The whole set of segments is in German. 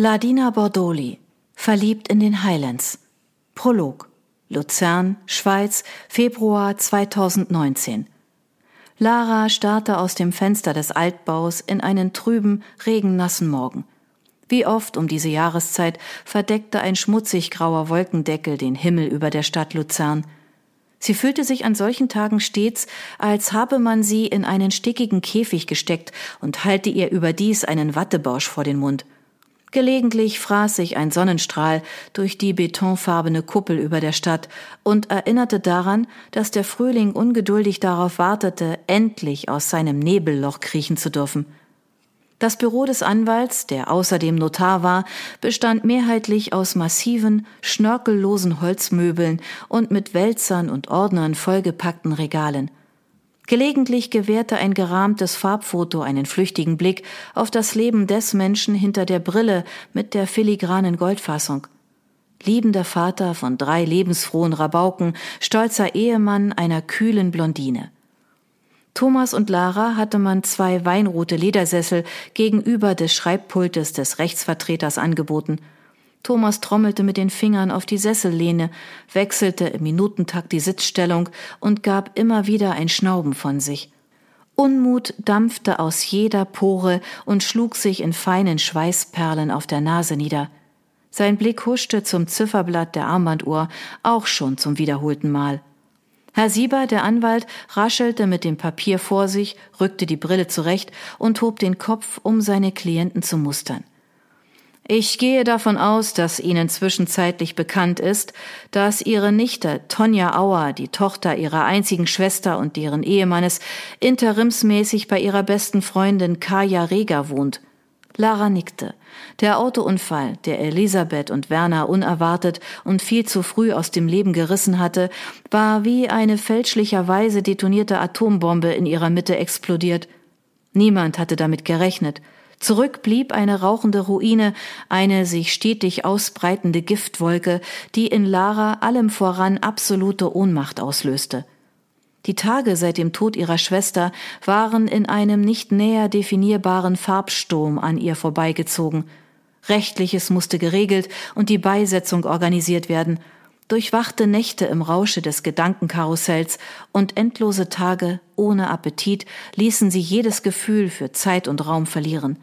Ladina Bordoli, verliebt in den Highlands. Prolog. Luzern, Schweiz, Februar 2019. Lara starrte aus dem Fenster des Altbaus in einen trüben, regennassen Morgen. Wie oft um diese Jahreszeit verdeckte ein schmutzig grauer Wolkendeckel den Himmel über der Stadt Luzern. Sie fühlte sich an solchen Tagen stets, als habe man sie in einen stickigen Käfig gesteckt und halte ihr überdies einen Wattebausch vor den Mund. Gelegentlich fraß sich ein Sonnenstrahl durch die betonfarbene Kuppel über der Stadt und erinnerte daran, dass der Frühling ungeduldig darauf wartete, endlich aus seinem Nebelloch kriechen zu dürfen. Das Büro des Anwalts, der außerdem Notar war, bestand mehrheitlich aus massiven, schnörkellosen Holzmöbeln und mit Wälzern und Ordnern vollgepackten Regalen. Gelegentlich gewährte ein gerahmtes Farbfoto einen flüchtigen Blick auf das Leben des Menschen hinter der Brille mit der filigranen Goldfassung. Liebender Vater von drei lebensfrohen Rabauken, stolzer Ehemann einer kühlen Blondine. Thomas und Lara hatte man zwei weinrote Ledersessel gegenüber des Schreibpultes des Rechtsvertreters angeboten – Thomas trommelte mit den Fingern auf die Sessellehne, wechselte im Minutentakt die Sitzstellung und gab immer wieder ein Schnauben von sich. Unmut dampfte aus jeder Pore und schlug sich in feinen Schweißperlen auf der Nase nieder. Sein Blick huschte zum Zifferblatt der Armbanduhr, auch schon zum wiederholten Mal. Herr Sieber, der Anwalt, raschelte mit dem Papier vor sich, rückte die Brille zurecht und hob den Kopf, um seine Klienten zu mustern. Ich gehe davon aus, dass Ihnen zwischenzeitlich bekannt ist, dass Ihre Nichte Tonja Auer, die Tochter Ihrer einzigen Schwester und deren Ehemannes, interimsmäßig bei ihrer besten Freundin Kaja Reger wohnt. Lara nickte. Der Autounfall, der Elisabeth und Werner unerwartet und viel zu früh aus dem Leben gerissen hatte, war wie eine fälschlicherweise detonierte Atombombe in ihrer Mitte explodiert. Niemand hatte damit gerechnet. Zurück blieb eine rauchende Ruine, eine sich stetig ausbreitende Giftwolke, die in Lara allem voran absolute Ohnmacht auslöste. Die Tage seit dem Tod ihrer Schwester waren in einem nicht näher definierbaren Farbsturm an ihr vorbeigezogen. Rechtliches musste geregelt und die Beisetzung organisiert werden, durchwachte Nächte im Rausche des Gedankenkarussells und endlose Tage ohne Appetit ließen sie jedes Gefühl für Zeit und Raum verlieren.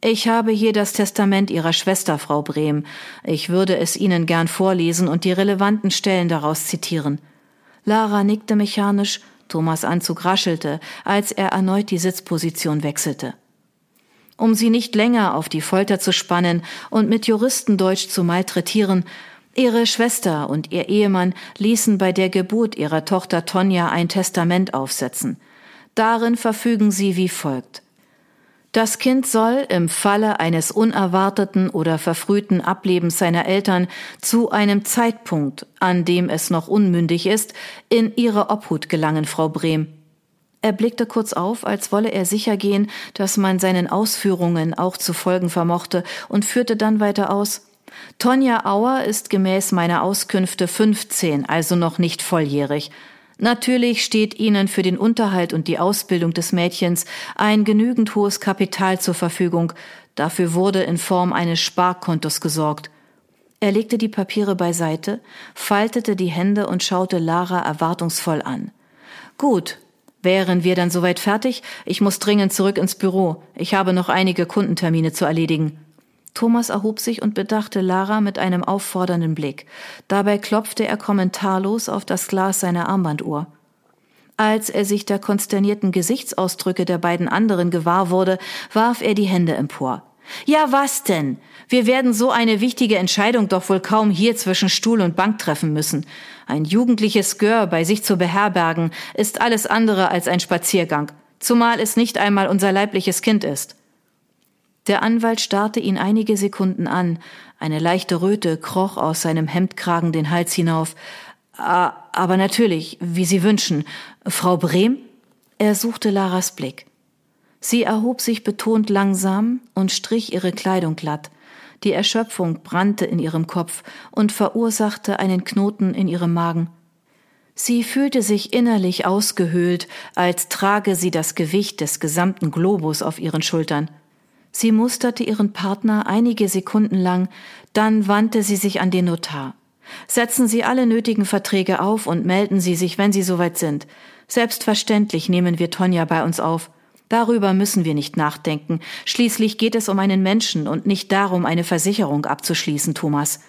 Ich habe hier das Testament Ihrer Schwester, Frau Brehm. Ich würde es Ihnen gern vorlesen und die relevanten Stellen daraus zitieren. Lara nickte mechanisch, Thomas Anzug raschelte, als er erneut die Sitzposition wechselte. Um sie nicht länger auf die Folter zu spannen und mit Juristendeutsch zu malträtieren, ihre Schwester und ihr Ehemann ließen bei der Geburt ihrer Tochter Tonja ein Testament aufsetzen. Darin verfügen sie wie folgt. Das Kind soll im Falle eines unerwarteten oder verfrühten Ablebens seiner Eltern zu einem Zeitpunkt, an dem es noch unmündig ist, in ihre Obhut gelangen, Frau Brehm. Er blickte kurz auf, als wolle er sicher gehen, dass man seinen Ausführungen auch zu folgen vermochte, und führte dann weiter aus. Tonja Auer ist gemäß meiner Auskünfte 15, also noch nicht volljährig. Natürlich steht ihnen für den Unterhalt und die Ausbildung des Mädchens ein genügend hohes Kapital zur Verfügung. Dafür wurde in Form eines Sparkontos gesorgt. Er legte die Papiere beiseite, faltete die Hände und schaute Lara erwartungsvoll an. Gut, wären wir dann soweit fertig? Ich muss dringend zurück ins Büro. Ich habe noch einige Kundentermine zu erledigen. Thomas erhob sich und bedachte Lara mit einem auffordernden Blick. Dabei klopfte er kommentarlos auf das Glas seiner Armbanduhr. Als er sich der konsternierten Gesichtsausdrücke der beiden anderen gewahr wurde, warf er die Hände empor. Ja, was denn? Wir werden so eine wichtige Entscheidung doch wohl kaum hier zwischen Stuhl und Bank treffen müssen. Ein jugendliches Gör bei sich zu beherbergen, ist alles andere als ein Spaziergang, zumal es nicht einmal unser leibliches Kind ist. Der Anwalt starrte ihn einige Sekunden an. Eine leichte Röte kroch aus seinem Hemdkragen den Hals hinauf. Aber natürlich, wie Sie wünschen. Frau Brehm? Er suchte Laras Blick. Sie erhob sich betont langsam und strich ihre Kleidung glatt. Die Erschöpfung brannte in ihrem Kopf und verursachte einen Knoten in ihrem Magen. Sie fühlte sich innerlich ausgehöhlt, als trage sie das Gewicht des gesamten Globus auf ihren Schultern. Sie musterte ihren Partner einige Sekunden lang, dann wandte sie sich an den Notar. Setzen Sie alle nötigen Verträge auf und melden Sie sich, wenn Sie soweit sind. Selbstverständlich nehmen wir Tonja bei uns auf. Darüber müssen wir nicht nachdenken. Schließlich geht es um einen Menschen und nicht darum, eine Versicherung abzuschließen, Thomas.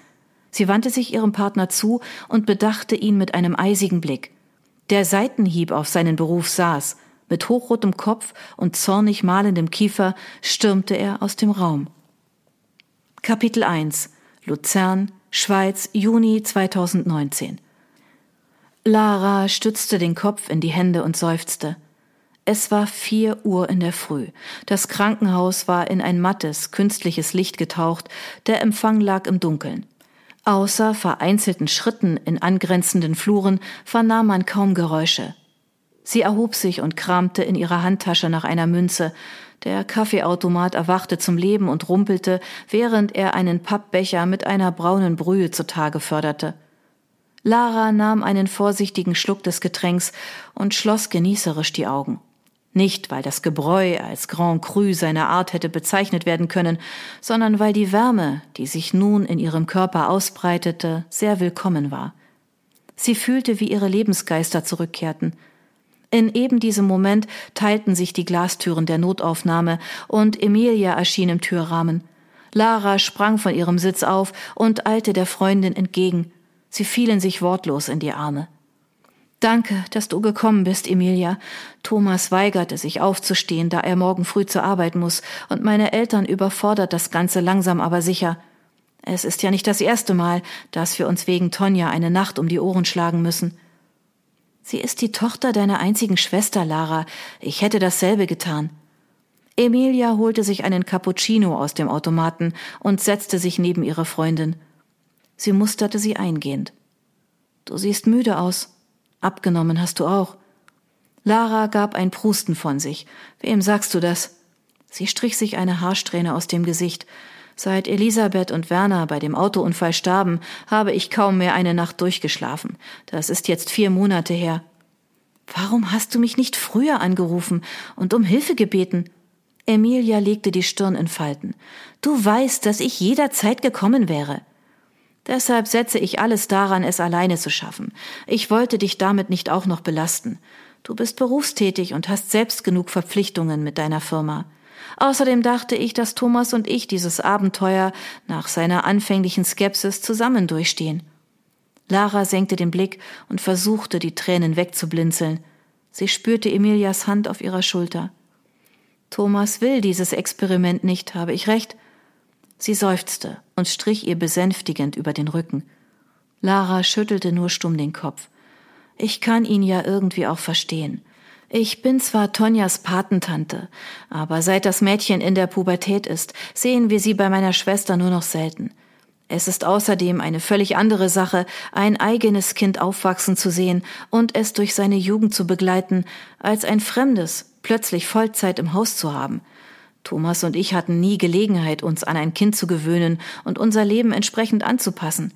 Sie wandte sich ihrem Partner zu und bedachte ihn mit einem eisigen Blick. Der Seitenhieb auf seinen Beruf saß. Mit hochrotem Kopf und zornig malendem Kiefer stürmte er aus dem Raum. Kapitel 1 Luzern, Schweiz, Juni 2019 Lara stützte den Kopf in die Hände und seufzte. Es war vier Uhr in der Früh. Das Krankenhaus war in ein mattes, künstliches Licht getaucht, der Empfang lag im Dunkeln. Außer vereinzelten Schritten in angrenzenden Fluren vernahm man kaum Geräusche. Sie erhob sich und kramte in ihrer Handtasche nach einer Münze. Der Kaffeeautomat erwachte zum Leben und rumpelte, während er einen Pappbecher mit einer braunen Brühe zutage förderte. Lara nahm einen vorsichtigen Schluck des Getränks und schloss genießerisch die Augen. Nicht, weil das Gebräu als Grand Cru seiner Art hätte bezeichnet werden können, sondern weil die Wärme, die sich nun in ihrem Körper ausbreitete, sehr willkommen war. Sie fühlte, wie ihre Lebensgeister zurückkehrten. In eben diesem Moment teilten sich die Glastüren der Notaufnahme und Emilia erschien im Türrahmen. Lara sprang von ihrem Sitz auf und eilte der Freundin entgegen. Sie fielen sich wortlos in die Arme. Danke, dass du gekommen bist, Emilia. Thomas weigerte sich aufzustehen, da er morgen früh zur Arbeit muss, und meine Eltern überfordert das Ganze langsam aber sicher. Es ist ja nicht das erste Mal, dass wir uns wegen Tonja eine Nacht um die Ohren schlagen müssen. Sie ist die Tochter deiner einzigen Schwester, Lara. Ich hätte dasselbe getan. Emilia holte sich einen Cappuccino aus dem Automaten und setzte sich neben ihre Freundin. Sie musterte sie eingehend. Du siehst müde aus. Abgenommen hast du auch. Lara gab ein Prusten von sich. Wem sagst du das? Sie strich sich eine Haarsträhne aus dem Gesicht. Seit Elisabeth und Werner bei dem Autounfall starben, habe ich kaum mehr eine Nacht durchgeschlafen. Das ist jetzt vier Monate her. Warum hast du mich nicht früher angerufen und um Hilfe gebeten? Emilia legte die Stirn in Falten. Du weißt, dass ich jederzeit gekommen wäre. Deshalb setze ich alles daran, es alleine zu schaffen. Ich wollte dich damit nicht auch noch belasten. Du bist berufstätig und hast selbst genug Verpflichtungen mit deiner Firma. Außerdem dachte ich, dass Thomas und ich dieses Abenteuer nach seiner anfänglichen Skepsis zusammen durchstehen. Lara senkte den Blick und versuchte, die Tränen wegzublinzeln. Sie spürte Emilias Hand auf ihrer Schulter. Thomas will dieses Experiment nicht, habe ich recht? Sie seufzte und strich ihr besänftigend über den Rücken. Lara schüttelte nur stumm den Kopf. Ich kann ihn ja irgendwie auch verstehen. Ich bin zwar Tonjas Patentante, aber seit das Mädchen in der Pubertät ist, sehen wir sie bei meiner Schwester nur noch selten. Es ist außerdem eine völlig andere Sache, ein eigenes Kind aufwachsen zu sehen und es durch seine Jugend zu begleiten, als ein fremdes plötzlich Vollzeit im Haus zu haben. Thomas und ich hatten nie Gelegenheit, uns an ein Kind zu gewöhnen und unser Leben entsprechend anzupassen.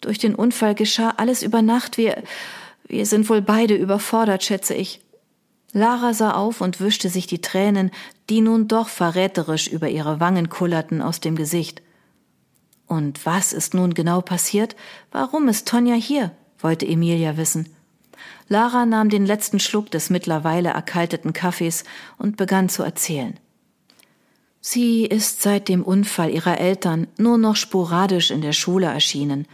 Durch den Unfall geschah alles über Nacht. Wir, wir sind wohl beide überfordert, schätze ich. Lara sah auf und wischte sich die Tränen, die nun doch verräterisch über ihre Wangen kullerten, aus dem Gesicht. Und was ist nun genau passiert? Warum ist Tonja hier? wollte Emilia wissen. Lara nahm den letzten Schluck des mittlerweile erkalteten Kaffees und begann zu erzählen. Sie ist seit dem Unfall ihrer Eltern nur noch sporadisch in der Schule erschienen.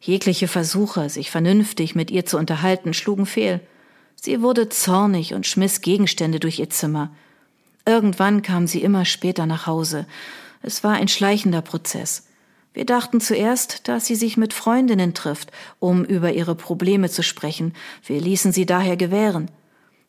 Jegliche Versuche, sich vernünftig mit ihr zu unterhalten, schlugen fehl. Sie wurde zornig und schmiss Gegenstände durch ihr Zimmer. Irgendwann kam sie immer später nach Hause. Es war ein schleichender Prozess. Wir dachten zuerst, dass sie sich mit Freundinnen trifft, um über ihre Probleme zu sprechen. Wir ließen sie daher gewähren.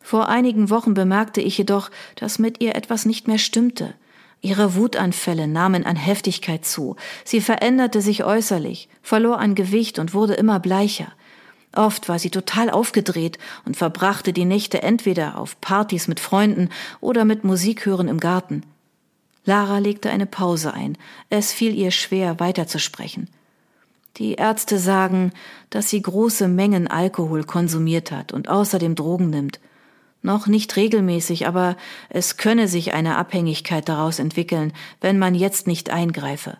Vor einigen Wochen bemerkte ich jedoch, dass mit ihr etwas nicht mehr stimmte. Ihre Wutanfälle nahmen an Heftigkeit zu. Sie veränderte sich äußerlich, verlor an Gewicht und wurde immer bleicher. Oft war sie total aufgedreht und verbrachte die Nächte entweder auf Partys mit Freunden oder mit Musikhören im Garten. Lara legte eine Pause ein. Es fiel ihr schwer, weiterzusprechen. Die Ärzte sagen, dass sie große Mengen Alkohol konsumiert hat und außerdem Drogen nimmt. Noch nicht regelmäßig, aber es könne sich eine Abhängigkeit daraus entwickeln, wenn man jetzt nicht eingreife.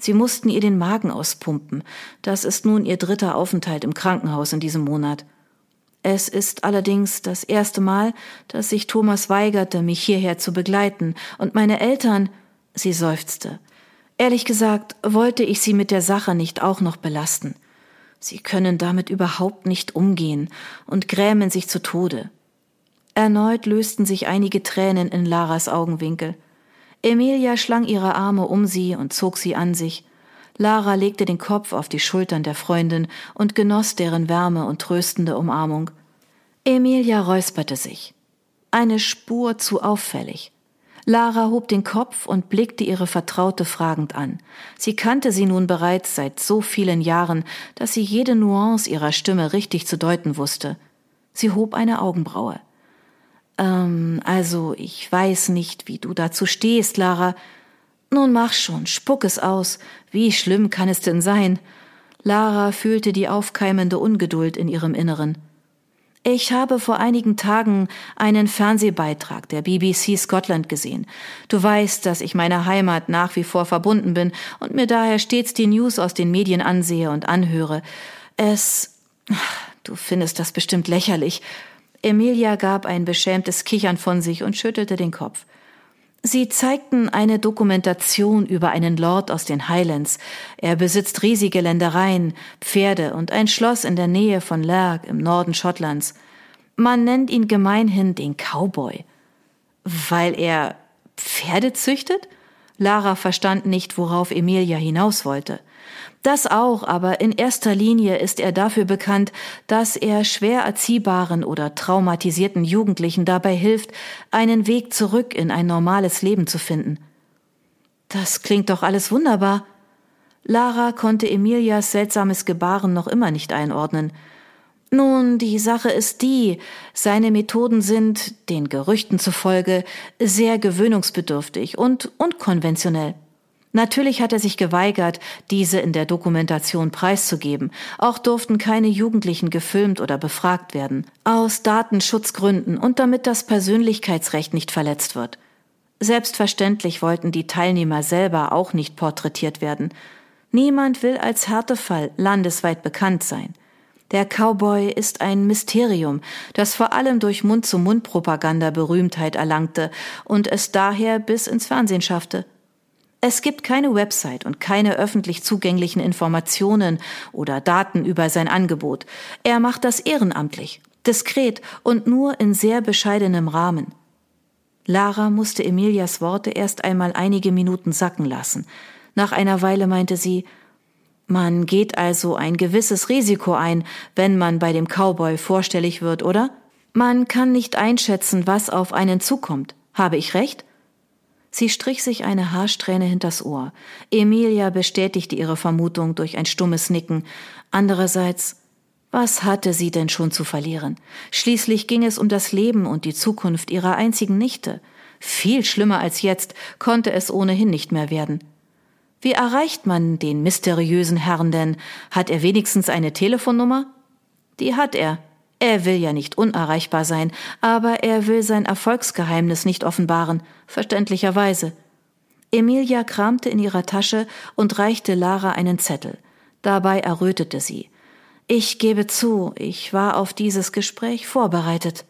Sie mussten ihr den Magen auspumpen. Das ist nun ihr dritter Aufenthalt im Krankenhaus in diesem Monat. Es ist allerdings das erste Mal, dass sich Thomas weigerte, mich hierher zu begleiten, und meine Eltern, sie seufzte. Ehrlich gesagt, wollte ich sie mit der Sache nicht auch noch belasten. Sie können damit überhaupt nicht umgehen und grämen sich zu Tode. Erneut lösten sich einige Tränen in Laras Augenwinkel. Emilia schlang ihre Arme um sie und zog sie an sich. Lara legte den Kopf auf die Schultern der Freundin und genoss deren Wärme und tröstende Umarmung. Emilia räusperte sich. Eine Spur zu auffällig. Lara hob den Kopf und blickte ihre Vertraute fragend an. Sie kannte sie nun bereits seit so vielen Jahren, dass sie jede Nuance ihrer Stimme richtig zu deuten wusste. Sie hob eine Augenbraue. Ähm, also, ich weiß nicht, wie du dazu stehst, Lara. Nun mach schon, spuck es aus. Wie schlimm kann es denn sein? Lara fühlte die aufkeimende Ungeduld in ihrem Inneren. Ich habe vor einigen Tagen einen Fernsehbeitrag der BBC Scotland gesehen. Du weißt, dass ich meiner Heimat nach wie vor verbunden bin und mir daher stets die News aus den Medien ansehe und anhöre. Es. Du findest das bestimmt lächerlich, Emilia gab ein beschämtes Kichern von sich und schüttelte den Kopf. Sie zeigten eine Dokumentation über einen Lord aus den Highlands. Er besitzt riesige Ländereien, Pferde und ein Schloss in der Nähe von Lerg im Norden Schottlands. Man nennt ihn gemeinhin den Cowboy. Weil er Pferde züchtet? Lara verstand nicht, worauf Emilia hinaus wollte. Das auch, aber in erster Linie ist er dafür bekannt, dass er schwer erziehbaren oder traumatisierten Jugendlichen dabei hilft, einen Weg zurück in ein normales Leben zu finden. Das klingt doch alles wunderbar. Lara konnte Emilias seltsames Gebaren noch immer nicht einordnen. Nun, die Sache ist die, seine Methoden sind, den Gerüchten zufolge, sehr gewöhnungsbedürftig und unkonventionell. Natürlich hat er sich geweigert, diese in der Dokumentation preiszugeben. Auch durften keine Jugendlichen gefilmt oder befragt werden. Aus Datenschutzgründen und damit das Persönlichkeitsrecht nicht verletzt wird. Selbstverständlich wollten die Teilnehmer selber auch nicht porträtiert werden. Niemand will als Härtefall landesweit bekannt sein. Der Cowboy ist ein Mysterium, das vor allem durch Mund-zu-Mund-Propaganda Berühmtheit erlangte und es daher bis ins Fernsehen schaffte. Es gibt keine Website und keine öffentlich zugänglichen Informationen oder Daten über sein Angebot. Er macht das ehrenamtlich, diskret und nur in sehr bescheidenem Rahmen. Lara musste Emilias Worte erst einmal einige Minuten sacken lassen. Nach einer Weile meinte sie, man geht also ein gewisses Risiko ein, wenn man bei dem Cowboy vorstellig wird, oder? Man kann nicht einschätzen, was auf einen zukommt. Habe ich recht? Sie strich sich eine Haarsträhne hinters Ohr. Emilia bestätigte ihre Vermutung durch ein stummes Nicken. Andererseits, was hatte sie denn schon zu verlieren? Schließlich ging es um das Leben und die Zukunft ihrer einzigen Nichte. Viel schlimmer als jetzt konnte es ohnehin nicht mehr werden. Wie erreicht man den mysteriösen Herrn denn? Hat er wenigstens eine Telefonnummer? Die hat er. Er will ja nicht unerreichbar sein, aber er will sein Erfolgsgeheimnis nicht offenbaren, verständlicherweise. Emilia kramte in ihrer Tasche und reichte Lara einen Zettel. Dabei errötete sie. Ich gebe zu, ich war auf dieses Gespräch vorbereitet.